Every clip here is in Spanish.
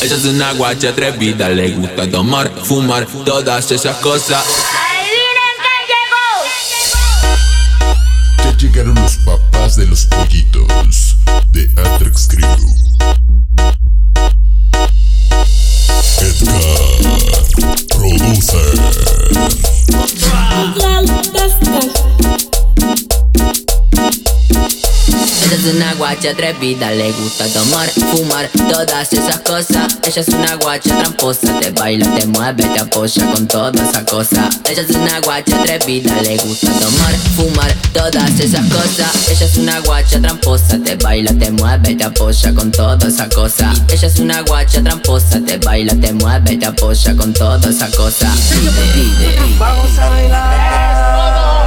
Ella es una guacha atrevida, le gusta tomar, fumar, todas esas cosas. Ya llegaron los papás de los pollitos de Atrax Crew. Ella es una guacha atrevida, le gusta tomar, fumar, todas esas cosas. Ella es una guacha tramposa, te baila, te mueve, te apoya con toda esa cosa. Ella es una guacha atrevida, le gusta tomar, fumar, todas esas cosas. Ella es una guacha tramposa, te baila, te mueve, te apoya con toda esa cosa. Ella es una guacha tramposa, te baila, te mueve, te apoya con toda esa cosa. Vamos a bailar.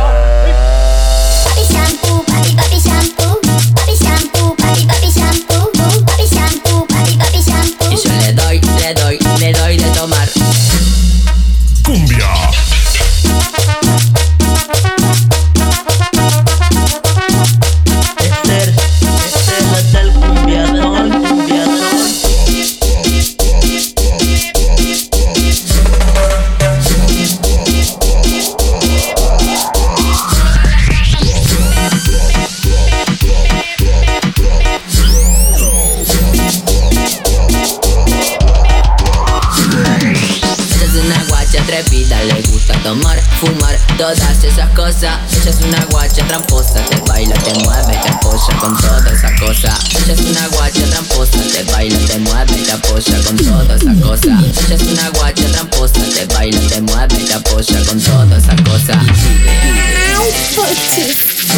Tomar, fumar, todas esas cosas. Ella es una guacha tramposa, te baila, te mueve, te apoya con toda esa cosa. Ella es una guacha tramposa, te baila, te mueve, te apoya con toda esa cosa. Ella es una guacha tramposa, te baila, te mueve, te apoya con toda esa cosa.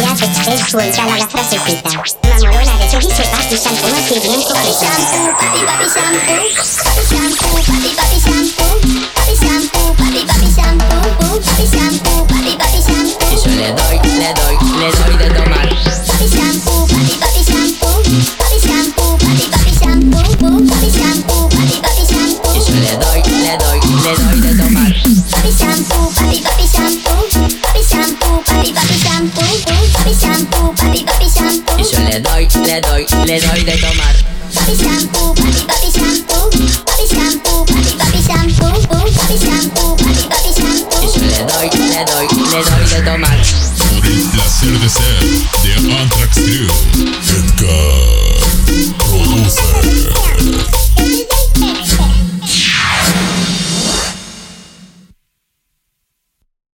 Ya se te la frasecita. Mamadora de chorizo, papi shampoo, así bien coqueta. Papi papi shampoo, papi shampoo, papi papi shampoo, le doy, le doy de tomar. Papi shampoo, papi papi shampoo, papi shampoo, papi papi shampoo, papi shampoo, papi papi shampoo. Y yo le doy, le doy, le doy de tomar. Papi shampoo, papi papi shampoo, papi shampoo, papi papi shampoo, papi shampoo, papi papi shampoo. Y yo le doy, le doy, le doy de tomar. Papi shampoo, papi papi shampoo, papi shampoo, papi papi shampoo, papi shampoo, papi papi shampoo. Y yo le doy, le doy, le doy de tomar. El placer de ser de Anthrax Crew.